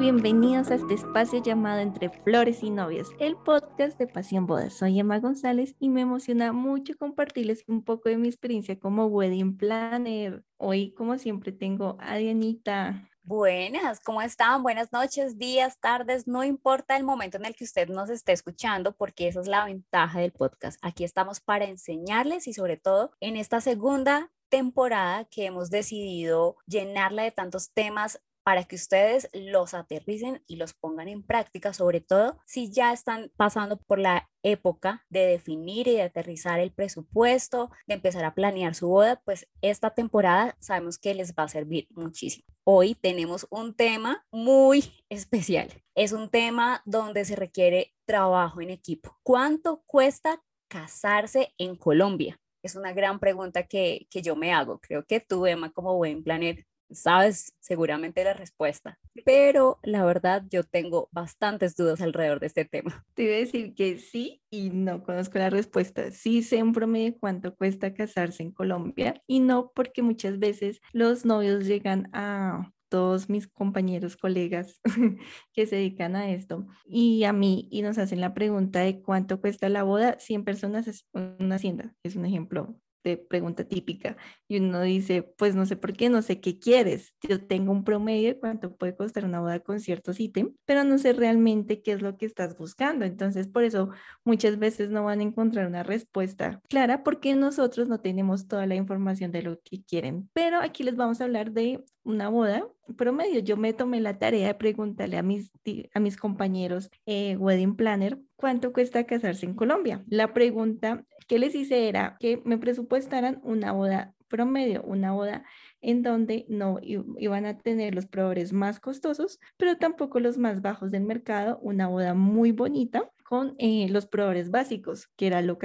bienvenidos a este espacio llamado Entre Flores y Novios, el podcast de Pasión Bodas. Soy Emma González y me emociona mucho compartirles un poco de mi experiencia como wedding planner. Hoy, como siempre, tengo a Dianita. Buenas, ¿cómo están? Buenas noches, días, tardes, no importa el momento en el que usted nos esté escuchando, porque esa es la ventaja del podcast. Aquí estamos para enseñarles y sobre todo en esta segunda temporada que hemos decidido llenarla de tantos temas para que ustedes los aterricen y los pongan en práctica, sobre todo si ya están pasando por la época de definir y de aterrizar el presupuesto, de empezar a planear su boda, pues esta temporada sabemos que les va a servir muchísimo. Hoy tenemos un tema muy especial. Es un tema donde se requiere trabajo en equipo. ¿Cuánto cuesta casarse en Colombia? Es una gran pregunta que, que yo me hago. Creo que tú, Emma, como buen planner, sabes seguramente la respuesta, pero la verdad yo tengo bastantes dudas alrededor de este tema. Te iba a decir que sí y no conozco la respuesta. Sí sé en promedio cuánto cuesta casarse en Colombia y no porque muchas veces los novios llegan a todos mis compañeros, colegas que se dedican a esto y a mí y nos hacen la pregunta de cuánto cuesta la boda, 100 personas es una hacienda, es un ejemplo de pregunta típica y uno dice, pues no sé por qué, no sé qué quieres. Yo tengo un promedio de cuánto puede costar una boda con ciertos ítems, pero no sé realmente qué es lo que estás buscando. Entonces, por eso muchas veces no van a encontrar una respuesta clara porque nosotros no tenemos toda la información de lo que quieren. Pero aquí les vamos a hablar de una boda promedio. Yo me tomé la tarea de preguntarle a mis, a mis compañeros eh, wedding planner cuánto cuesta casarse en Colombia. La pregunta que les hice era que me presupuestaran una boda promedio, una boda en donde no iban a tener los proveedores más costosos, pero tampoco los más bajos del mercado, una boda muy bonita con eh, los proveedores básicos, que era la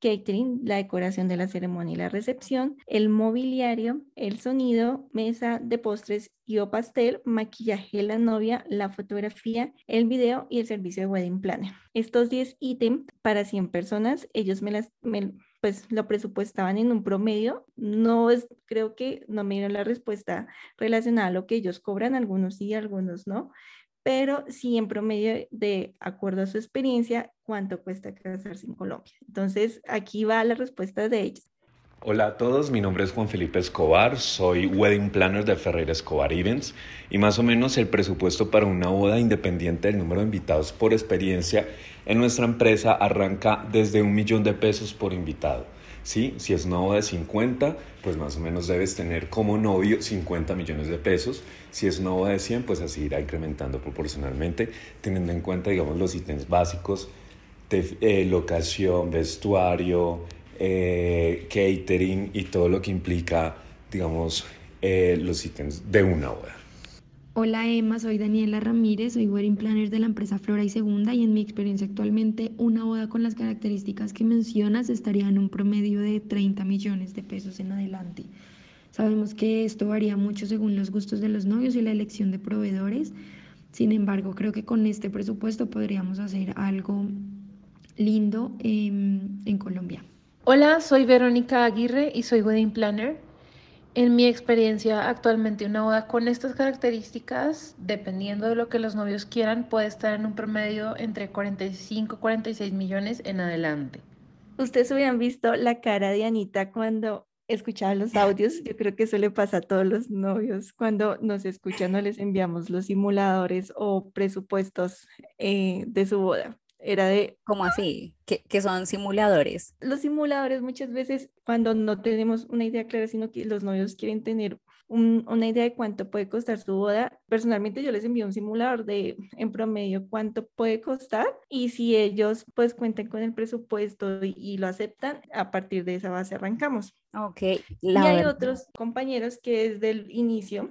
catering, la decoración de la ceremonia y la recepción, el mobiliario, el sonido, mesa de postres y o pastel, maquillaje de la novia, la fotografía, el video y el servicio de wedding planner. Estos 10 ítems para 100 personas, ellos me las... pues lo presupuestaban en un promedio. No es, creo que no me dieron la respuesta relacionada a lo que ellos cobran, algunos sí, algunos no, pero sí en promedio de acuerdo a su experiencia, cuánto cuesta casarse en Colombia. Entonces, aquí va la respuesta de ellos. Hola a todos, mi nombre es Juan Felipe Escobar, soy Wedding Planner de Ferreira Escobar Events y más o menos el presupuesto para una boda independiente del número de invitados por experiencia en nuestra empresa arranca desde un millón de pesos por invitado. ¿sí? Si es una boda de 50, pues más o menos debes tener como novio 50 millones de pesos. Si es una boda de 100, pues así irá incrementando proporcionalmente, teniendo en cuenta, digamos, los ítems básicos de eh, locación, vestuario, eh, catering y todo lo que implica, digamos, eh, los ítems de una boda. Hola Emma, soy Daniela Ramírez, soy wedding planner de la empresa Flora y Segunda y en mi experiencia actualmente una boda con las características que mencionas estaría en un promedio de 30 millones de pesos en adelante. Sabemos que esto varía mucho según los gustos de los novios y la elección de proveedores. Sin embargo, creo que con este presupuesto podríamos hacer algo lindo en, en Colombia. Hola, soy Verónica Aguirre y soy wedding planner. En mi experiencia, actualmente una boda con estas características, dependiendo de lo que los novios quieran, puede estar en un promedio entre 45 y 46 millones en adelante. Ustedes hubieran visto la cara de Anita cuando escuchaba los audios. Yo creo que eso le pasa a todos los novios. Cuando nos escuchan, no les enviamos los simuladores o presupuestos eh, de su boda. Era de... ¿Cómo así? ¿Qué, son simuladores? Los simuladores muchas veces cuando no tenemos una idea clara, sino que los novios quieren tener una idea de cuánto puede costar su boda. Personalmente yo les envío un simulador de en promedio cuánto puede costar y si ellos pues cuentan con el presupuesto y, lo aceptan, a partir de esa base arrancamos. Ok. y hay otros compañeros que desde el inicio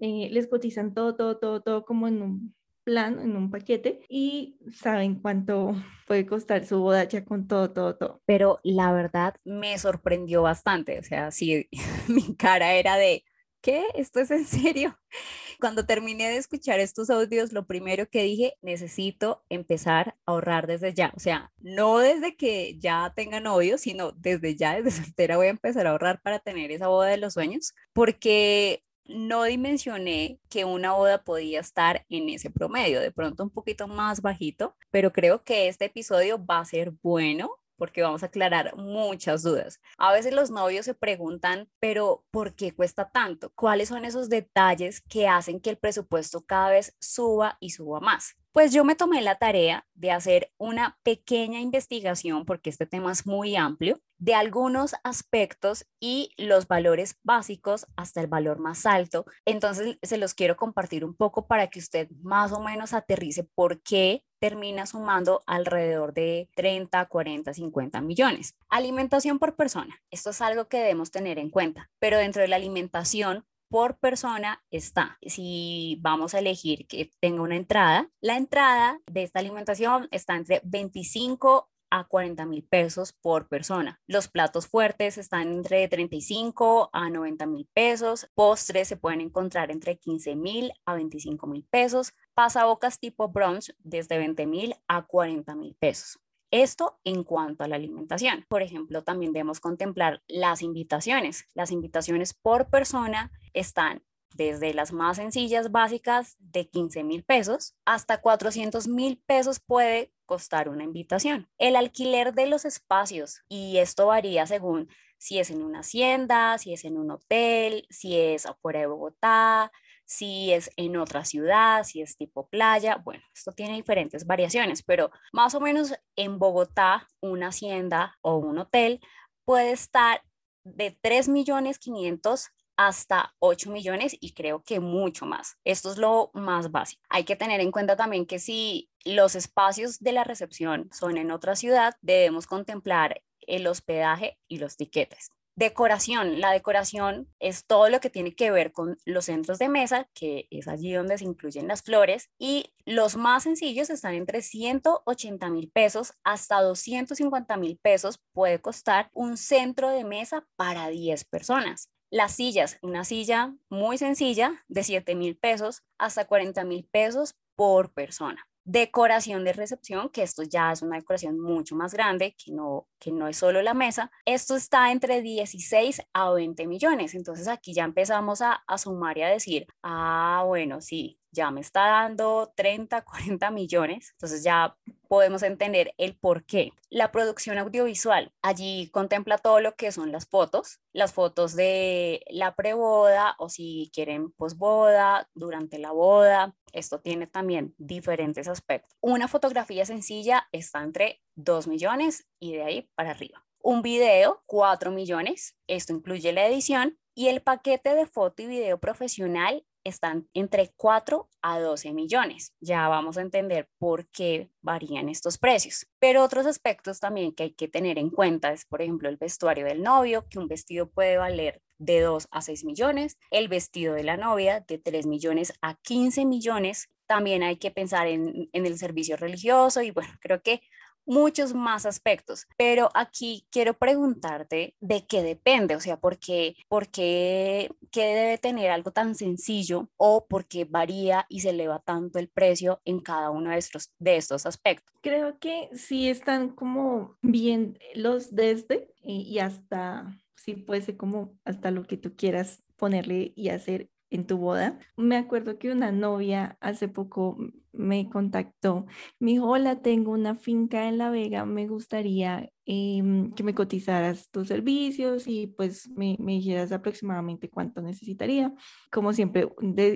eh, les cotizan todo, todo, todo, todo como en un plan, en un paquete y saben cuánto puede costar su boda ya con todo, todo, todo. Pero la verdad me sorprendió bastante, o sea, sí, mi cara era de, ¿qué? ¿Esto es en serio? Cuando terminé de escuchar estos audios, lo primero que dije, necesito empezar a ahorrar desde ya. O sea, no desde que ya tenga novio, sino desde ya, desde soltera voy a empezar a ahorrar para tener esa boda de los sueños, porque no dimensioné que una boda podía estar en ese promedio, de pronto un poquito más bajito, pero creo que este episodio va a ser bueno porque vamos a aclarar muchas dudas. A veces los novios se preguntan, pero ¿por qué cuesta tanto? ¿Cuáles son esos detalles que hacen que el presupuesto cada vez suba y suba más? Pues yo me tomé la tarea de hacer una pequeña investigación, porque este tema es muy amplio, de algunos aspectos y los valores básicos hasta el valor más alto. Entonces, se los quiero compartir un poco para que usted más o menos aterrice por qué termina sumando alrededor de 30, 40, 50 millones. Alimentación por persona. Esto es algo que debemos tener en cuenta, pero dentro de la alimentación por persona está. Si vamos a elegir que tenga una entrada, la entrada de esta alimentación está entre 25 a 40 mil pesos por persona. Los platos fuertes están entre 35 a 90 mil pesos. Postres se pueden encontrar entre 15 mil a 25 mil pesos. Pasabocas tipo brunch desde 20 mil a 40 mil pesos. Esto en cuanto a la alimentación. Por ejemplo, también debemos contemplar las invitaciones. Las invitaciones por persona están desde las más sencillas básicas de 15 mil pesos hasta 400 mil pesos puede costar una invitación. El alquiler de los espacios, y esto varía según si es en una hacienda, si es en un hotel, si es afuera de Bogotá, si es en otra ciudad, si es tipo playa. Bueno, esto tiene diferentes variaciones, pero más o menos en Bogotá, una hacienda o un hotel puede estar de 3 millones 500 hasta 8 millones y creo que mucho más. Esto es lo más básico. Hay que tener en cuenta también que si los espacios de la recepción son en otra ciudad, debemos contemplar el hospedaje y los tiquetes. Decoración. La decoración es todo lo que tiene que ver con los centros de mesa, que es allí donde se incluyen las flores, y los más sencillos están entre 180 mil pesos hasta 250 mil pesos puede costar un centro de mesa para 10 personas. Las sillas, una silla muy sencilla de 7 mil pesos hasta 40 mil pesos por persona decoración de recepción, que esto ya es una decoración mucho más grande, que no, que no es solo la mesa. Esto está entre 16 a 20 millones. Entonces aquí ya empezamos a, a sumar y a decir, ah, bueno, sí, ya me está dando 30, 40 millones, entonces ya podemos entender el por qué. La producción audiovisual, allí contempla todo lo que son las fotos, las fotos de la preboda o si quieren posboda, durante la boda. Esto tiene también diferentes aspectos. Una fotografía sencilla está entre 2 millones y de ahí para arriba. Un video, 4 millones. Esto incluye la edición y el paquete de foto y video profesional están entre 4 a 12 millones. Ya vamos a entender por qué varían estos precios. Pero otros aspectos también que hay que tener en cuenta es, por ejemplo, el vestuario del novio, que un vestido puede valer de 2 a 6 millones, el vestido de la novia de 3 millones a 15 millones. También hay que pensar en, en el servicio religioso y bueno, creo que muchos más aspectos, pero aquí quiero preguntarte de qué depende, o sea, ¿por qué, por qué, qué debe tener algo tan sencillo o por qué varía y se eleva tanto el precio en cada uno de estos, de estos aspectos? Creo que sí están como bien los desde y, hasta, sí puede ser como hasta lo que tú quieras ponerle y hacer en tu boda. Me acuerdo que una novia hace poco me contactó, me dijo, hola, tengo una finca en La Vega, me gustaría em, que me cotizaras tus servicios y pues me, me, dijeras aproximadamente cuánto necesitaría. Como siempre,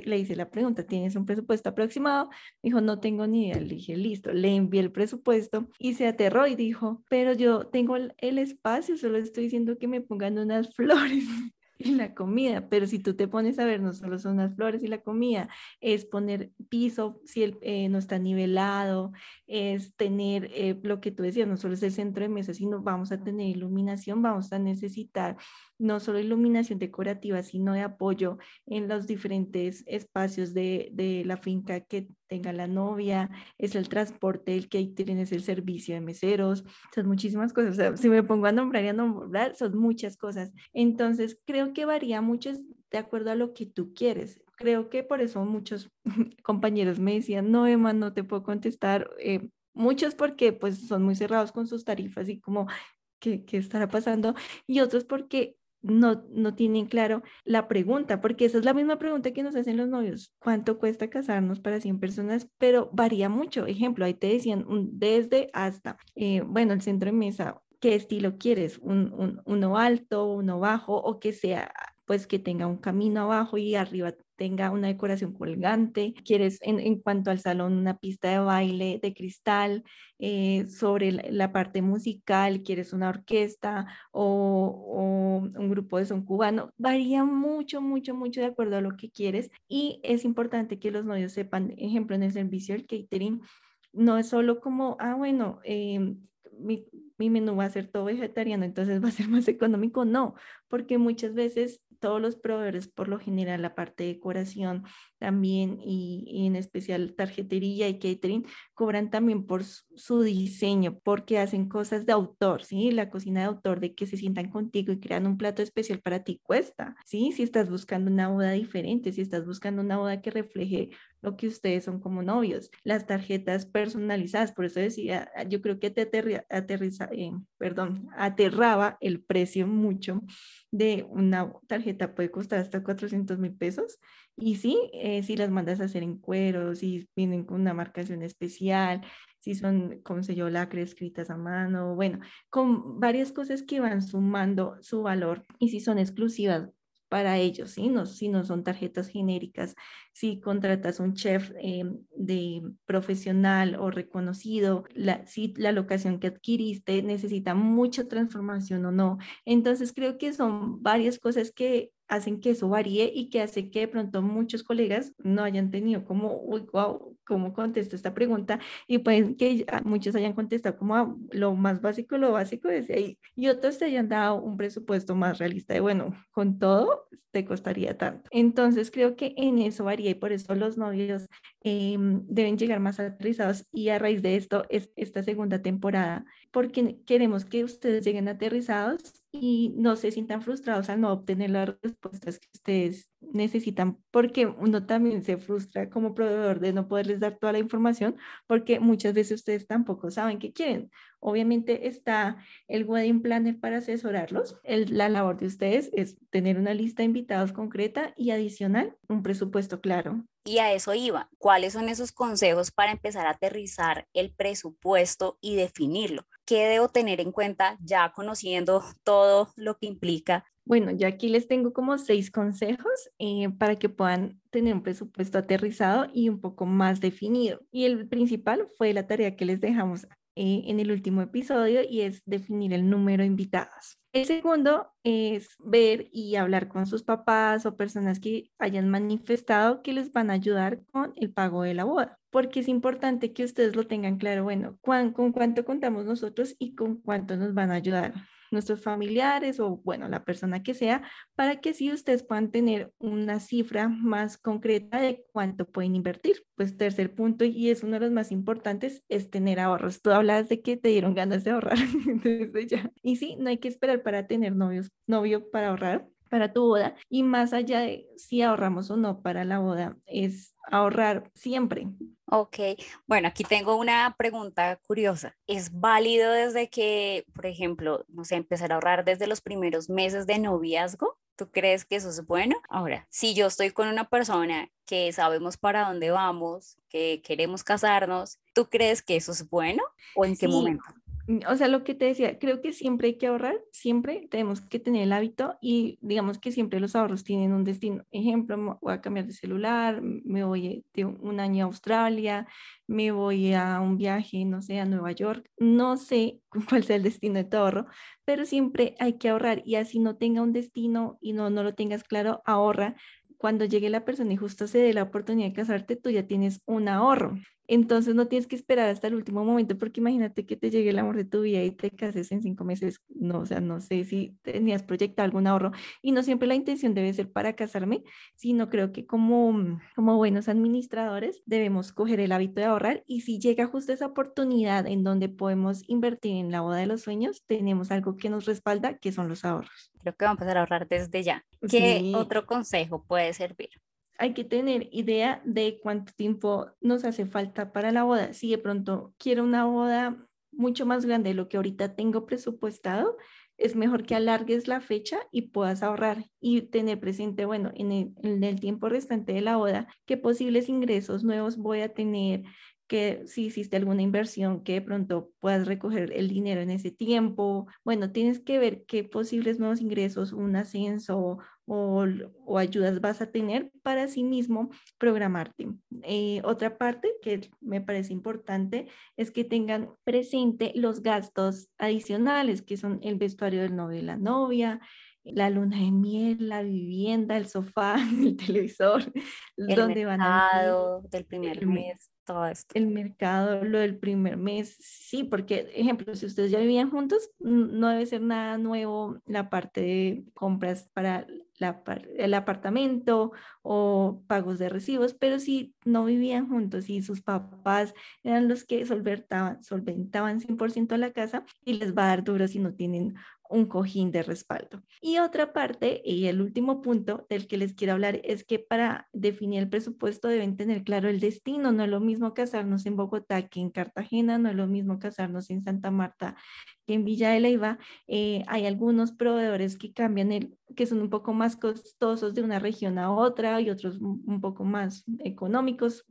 le hice la pregunta, ¿tienes un presupuesto aproximado? Me dijo, no tengo ni idea. Le dije, listo, le envié el presupuesto y se aterró y dijo, pero yo tengo el espacio, solo estoy diciendo que me pongan unas flores y la comida, pero si tú te pones a ver, no solo son las flores y la comida, es poner piso si el, eh, no está nivelado, es tener eh, lo que tú decías, no solo es el centro de mesa, sino vamos a tener iluminación, vamos a necesitar no solo iluminación decorativa, sino de apoyo en los diferentes espacios de, de la finca que tenga la novia, es el transporte, el catering, es el servicio de meseros, son muchísimas cosas. O sea, si me pongo a nombrar y a nombrar, son muchas cosas. Entonces, creo que varía mucho de acuerdo a lo que tú quieres. Creo que por eso muchos compañeros me decían, no, Emma, no te puedo contestar. Eh, muchos porque pues son muy cerrados con sus tarifas y como, ¿qué, qué estará pasando? Y otros porque no, no tienen claro la pregunta, porque esa es la misma pregunta que nos hacen los novios. ¿Cuánto cuesta casarnos para 100 personas? Pero varía mucho. Ejemplo, ahí te decían un desde hasta, eh, bueno, el centro de mesa, ¿qué estilo quieres? Un, un, uno alto, uno bajo o que sea pues que tenga un camino abajo y arriba tenga una decoración colgante, quieres en, en cuanto al salón una pista de baile de cristal, eh, sobre la, parte musical, quieres una orquesta o, o, un grupo de son cubano, varía mucho, mucho, mucho de acuerdo a lo que quieres. Y es importante que los novios sepan, ejemplo, en el servicio del catering, no es solo como, ah, bueno, eh, mi, mi menú va a ser todo vegetariano, entonces va a ser más económico. No, porque muchas veces todos los proveedores, por lo general, la parte de decoración también y, en especial tarjetería y catering, cobran también por su, diseño, porque hacen cosas de autor, ¿sí? La cocina de autor, de que se sientan contigo y crean un plato especial para ti cuesta, ¿sí? Si estás buscando una boda diferente, si estás buscando una boda que refleje lo que ustedes son como novios, las tarjetas personalizadas, por eso decía, yo creo que te aterriza, eh, perdón, aterraba el precio mucho de una tarjeta puede costar hasta 400 mil pesos. Y sí, eh, si las mandas a hacer en cuero, si vienen con una marcación especial, si son, como sé yo, lacres escritas a mano, bueno, con varias cosas que van sumando su valor y si son exclusivas para ellos, ¿sí? no, si no son tarjetas genéricas, si contratas un chef eh, de profesional o reconocido, la, si la locación que adquiriste necesita mucha transformación o no. Entonces creo que son varias cosas que hacen que eso varíe y que hace que de pronto muchos colegas no hayan tenido como, uy, wow, ¿cómo contesto esta pregunta? Y pueden que muchos hayan contestado como ah, lo más básico, lo básico desde ahí. Y otros te hayan dado un presupuesto más realista de, bueno, con todo te costaría tanto. Entonces creo que en eso varía y por eso los novios em, deben llegar más aterrizados y a raíz de esto es esta segunda temporada, porque queremos que ustedes lleguen aterrizados y no se sientan frustrados al no obtener las respuestas que ustedes necesitan, porque uno también se frustra como proveedor de no poderles dar toda la información, porque muchas veces ustedes tampoco saben qué quieren. Obviamente está el wedding planner para asesorarlos. la labor de ustedes es tener una lista de invitados concreta y adicional un presupuesto claro. Y a eso iba. ¿Cuáles son esos consejos para empezar a aterrizar el presupuesto y definirlo? ¿Qué debo tener en cuenta ya conociendo todo lo que implica? Bueno, yo aquí les tengo como seis consejos eh, para que puedan tener un presupuesto aterrizado y un poco más definido. Y el principal fue la tarea que les dejamos eh, en el último episodio y es definir el número de invitados. El segundo es ver y hablar con sus papás o personas que hayan manifestado que les van a ayudar con el pago de la boda, porque es importante que ustedes lo tengan claro, bueno, con cuánto contamos nosotros y con cuánto nos van a ayudar nuestros familiares o, bueno, la persona que sea, para que si ustedes puedan tener una cifra más concreta de cuánto pueden invertir. Pues tercer punto, y es uno de los más importantes, es tener ahorros. Tú hablas de que te dieron ganas de ahorrar desde ya. Y sí, no hay que esperar para tener novios, novio para ahorrar para tu boda y más allá de si ahorramos o no para la boda, es ahorrar siempre. Ok, bueno, aquí tengo una pregunta curiosa. ¿Es válido desde que, por ejemplo, no sé, empezar a ahorrar desde los primeros meses de noviazgo? ¿Tú crees que eso es bueno? Ahora, si yo estoy con una persona que sabemos para dónde vamos, que queremos casarnos, ¿tú crees que eso es bueno o en qué momento? O sea, lo que te decía, creo que siempre hay que ahorrar, siempre tenemos que tener el hábito y digamos que siempre los ahorros tienen un destino. Ejemplo, voy a cambiar de celular, me voy de un año a Australia, me voy a un viaje, no sé, a Nueva York, no sé cuál sea el destino de tu ahorro, pero siempre hay que ahorrar y así no tenga un destino y no, no lo tengas claro, ahorra. Cuando llegue la persona y justo se dé la oportunidad de casarte, tú ya tienes un ahorro. Entonces no tienes que esperar hasta el último momento porque imagínate que te llegue el amor de tu vida y te cases en cinco meses. No, o sea, no sé si tenías proyectado algún ahorro y no siempre la intención debe ser para casarme, sino creo que como, como buenos administradores debemos coger el hábito de ahorrar y si llega justo esa oportunidad en donde podemos invertir en la boda de los sueños, tenemos algo que nos respalda, que son los ahorros. Creo que vamos a empezar a ahorrar desde ya. ¿Qué otro consejo puede servir? Hay que tener idea de cuánto tiempo nos hace falta para la boda. Si de pronto quiero una boda mucho más grande de lo que ahorita tengo presupuestado, es mejor que alargues la fecha y puedas ahorrar y tener presente, bueno, en el, en el tiempo restante de la boda, qué posibles ingresos nuevos voy a tener, que si hiciste alguna inversión que de pronto puedas recoger el dinero en ese tiempo. Bueno, tienes que ver qué posibles nuevos ingresos, un ascenso o, ayudas vas a tener para sí mismo programarte. Eh, otra parte que me parece importante es que tengan presente los gastos adicionales, que son el vestuario del novio y la novia, la luna de miel, la vivienda, el sofá, el televisor, el donde van a del primer mes esto. El mercado, lo del primer mes, sí, porque, ejemplo, si ustedes ya vivían juntos, no debe ser nada nuevo la parte de compras para la, el apartamento o pagos de recibos, pero si no vivían juntos y sus papás eran los que solventaban, solventaban 100% la casa y les va a dar duro si no tienen un cojín de respaldo. Y otra parte, y el último punto del que les quiero hablar, es que para definir el presupuesto deben tener claro el destino. No es lo mismo casarnos en Bogotá que en Cartagena, no es lo mismo casarnos en Santa Marta que en Villa de Leyva. Eh, hay algunos proveedores que cambian, el, que son un poco más costosos de una región a otra y otros un poco más económicos,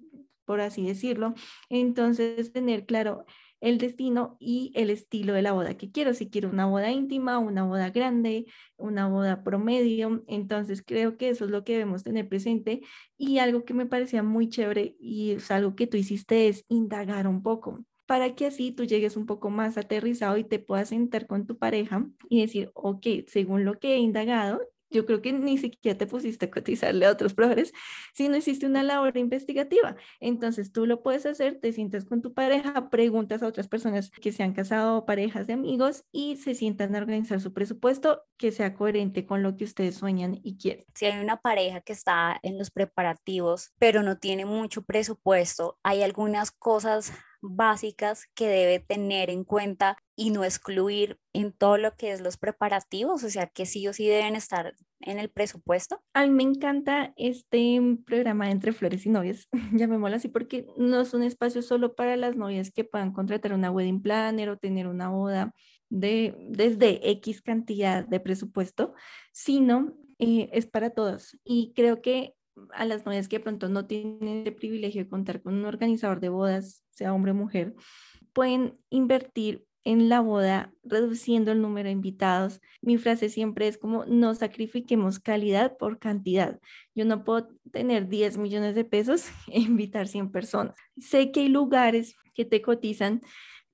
por así decirlo. Entonces, tener claro el destino y el estilo de la boda que quiero. Si quiero una boda íntima, una boda grande, una boda promedio. Entonces creo que eso es lo que debemos tener presente. Y algo que me parecía muy chévere y es algo que tú hiciste es indagar un poco para que así tú llegues un poco más aterrizado y te puedas sentar con tu pareja y decir, ok, según lo que he indagado, yo creo que ni siquiera te pusiste a cotizarle a otros profesores, no hiciste una labor investigativa. Entonces tú lo puedes hacer, te sientas con tu pareja, preguntas a otras personas que se han casado, parejas de amigos, y se sientan a organizar su presupuesto que sea coherente con lo que ustedes sueñan y quieren. Si hay una pareja que está en los preparativos, pero no tiene mucho presupuesto, hay algunas cosas básicas que debe tener en cuenta y no excluir en todo lo que es los preparativos, o sea, que sí o sí deben estar en el presupuesto. A mí me encanta este programa Entre Flores y Novias, llamémoslo así, porque no es un espacio solo para las novias que puedan contratar una wedding planner o tener una boda de, desde X cantidad de presupuesto, sino eh, es para todos. Y creo que a las novias que de pronto no tienen el privilegio de contar con un organizador de bodas, sea hombre o mujer, pueden invertir en la boda reduciendo el número de invitados. Mi frase siempre es como no sacrifiquemos calidad por cantidad. Yo no puedo tener 10 millones de pesos e invitar 100 personas. Sé que hay lugares que te cotizan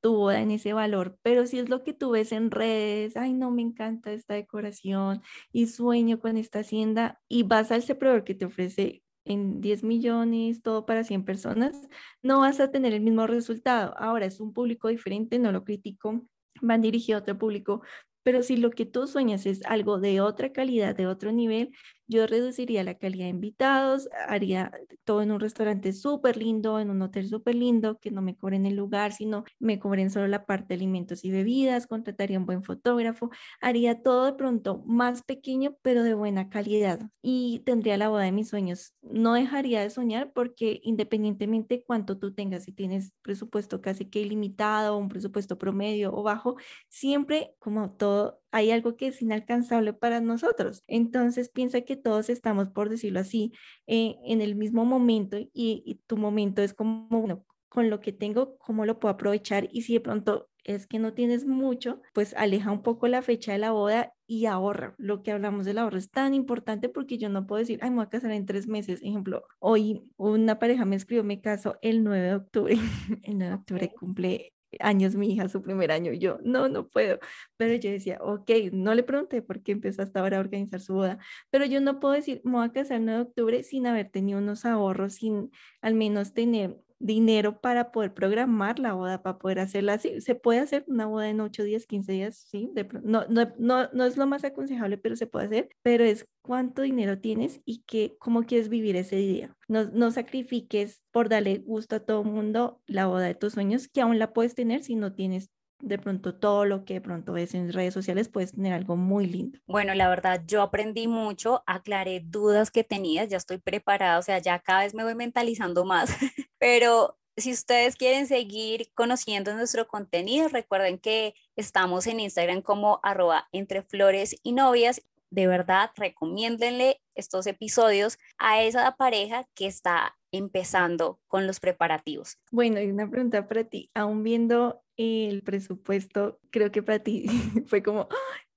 tu boda en ese valor, pero si es lo que tú ves en redes, ay no, me encanta esta decoración y sueño con esta hacienda y vas al proveedor que te ofrece en 10 millones, todo para 100 personas, no vas a tener el mismo resultado. Ahora es un público diferente, no lo critico, van dirigido a otro público, pero si lo que tú sueñas es algo de otra calidad, de otro nivel, yo reduciría la calidad de invitados, haría todo en un restaurante súper lindo, en un hotel súper lindo, que no me cobren el lugar, sino me cobren solo la parte de alimentos y bebidas, contrataría un buen fotógrafo, haría todo de pronto más pequeño, pero de buena calidad y tendría la boda de mis sueños. No dejaría de soñar porque independientemente cuánto tú tengas, si tienes presupuesto casi que ilimitado, un presupuesto promedio o bajo, siempre como todo hay algo que es inalcanzable para nosotros. Entonces piensa que todos estamos, por decirlo así, eh, en el mismo momento y, tu momento es como, bueno, con lo que tengo, cómo lo puedo aprovechar y si de pronto es que no tienes mucho, pues aleja un poco la fecha de la boda y ahorra. Lo que hablamos del ahorro es tan importante porque yo no puedo decir, ay, me voy a casar en tres meses. Ejemplo, hoy una pareja me escribió, me caso el 9 de octubre. el 9 de octubre cumple años mi hija, su primer año, y yo, no, no puedo. Pero yo decía, ok, no le pregunté por qué empezó hasta ahora a organizar su boda, pero yo no puedo decir, me voy a casar el 9 de octubre sin haber tenido unos ahorros, sin al menos tener dinero para poder programar la boda, para poder hacerla así. Se puede hacer una boda en 8 días, 15 días, sí, no, no, no, no, es lo más aconsejable, pero se puede hacer, pero es cuánto dinero tienes y que, cómo quieres vivir ese día. No, no sacrifiques por darle gusto a todo el mundo la boda de tus sueños, que aún la puedes tener si no tienes de pronto todo lo que de pronto ves en redes sociales, puedes tener algo muy lindo. Bueno, la verdad, yo aprendí mucho, aclaré dudas que tenía, ya estoy preparada, o sea, ya cada vez me voy mentalizando más, pero Si ustedes quieren seguir conociendo nuestro contenido, recuerden que estamos en Instagram como arroba entre flores y novias. De verdad, recomiéndenle estos episodios a esa pareja que está empezando con los preparativos. Bueno, y una pregunta para ti. Aún viendo el presupuesto, creo que para ti fue como,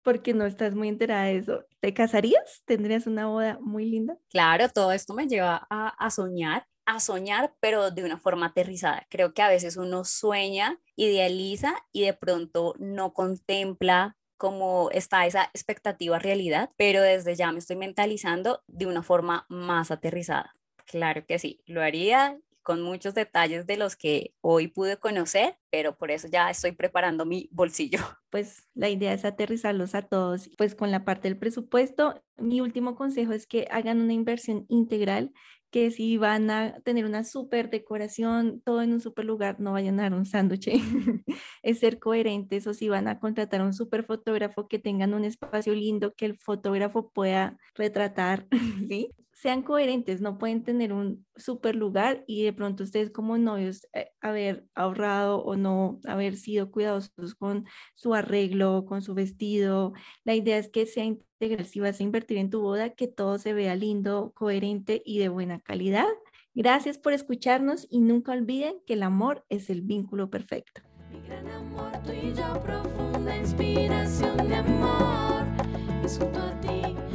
porque no estás muy enterada de eso. ¿Te casarías? ¿Tendrías una boda muy linda? Claro, todo esto me lleva a, a soñar a soñar, pero de una forma aterrizada. Creo que a veces uno sueña, idealiza y de pronto no contempla cómo está esa expectativa realidad, pero desde ya me estoy mentalizando de una forma más aterrizada. Claro que sí, lo haría con muchos detalles de los que hoy pude conocer, pero por eso ya estoy preparando mi bolsillo. Pues la idea es aterrizarlos a todos, pues con la parte del presupuesto. Mi último consejo es que hagan una inversión integral que si van a tener una súper decoración, todo en un súper lugar, no vayan a dar un sándwich. es ser coherentes o si van a contratar a un súper fotógrafo que tengan un espacio lindo que el fotógrafo pueda retratar, ¿sí? sean coherentes, no pueden tener un super lugar y de pronto ustedes como novios eh, haber ahorrado o no haber sido cuidadosos con su arreglo, con su vestido. La idea es que sea integral, si vas a invertir en tu boda, que todo se vea lindo, coherente y de buena calidad. Gracias por escucharnos y nunca olviden que el amor es el vínculo perfecto. Mi gran amor, tú y yo, profunda inspiración de amor, insulto a ti.